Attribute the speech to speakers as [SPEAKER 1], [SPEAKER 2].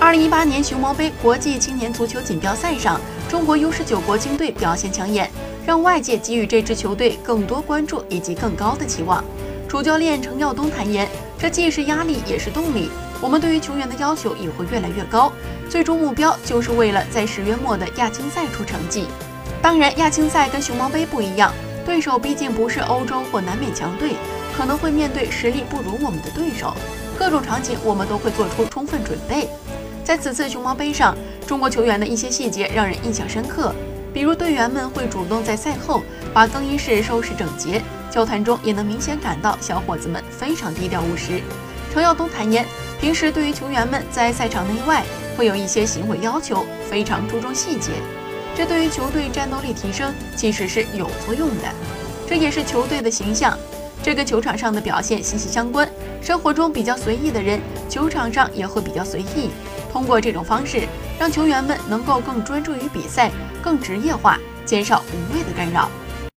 [SPEAKER 1] 二零一八年熊猫杯国际青年足球锦标赛上，中国 U 十九国青队表现抢眼，让外界给予这支球队更多关注以及更高的期望。主教练程耀东坦言，这既是压力也是动力。我们对于球员的要求也会越来越高，最终目标就是为了在十月末的亚青赛出成绩。当然，亚青赛跟熊猫杯不一样，对手毕竟不是欧洲或南美强队，可能会面对实力不如我们的对手，各种场景我们都会做出充分准备。在此次熊猫杯上，中国球员的一些细节让人印象深刻，比如队员们会主动在赛后把更衣室收拾整洁，交谈中也能明显感到小伙子们非常低调务实。程耀东坦言，平时对于球员们在赛场内外会有一些行为要求，非常注重细节，这对于球队战斗力提升其实是有作用的，这也是球队的形象。这跟球场上的表现息息相关。生活中比较随意的人，球场上也会比较随意。通过这种方式，让球员们能够更专注于比赛，更职业化，减少无谓的干扰。